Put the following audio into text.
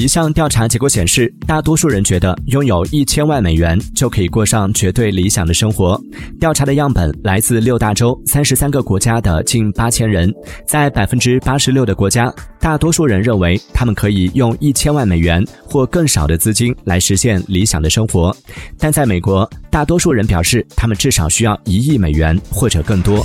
一项调查结果显示大多数人觉得拥有一千万美元就可以过上绝对理想的生活。调查的样本来自六大洲三十三个国家的近八千人在百分之八十六的国家大多数人认为他们可以用一千万美元或更少的资金来实现理想的生活。但在美国大多数人表示他们至少需要一亿美元或者更多。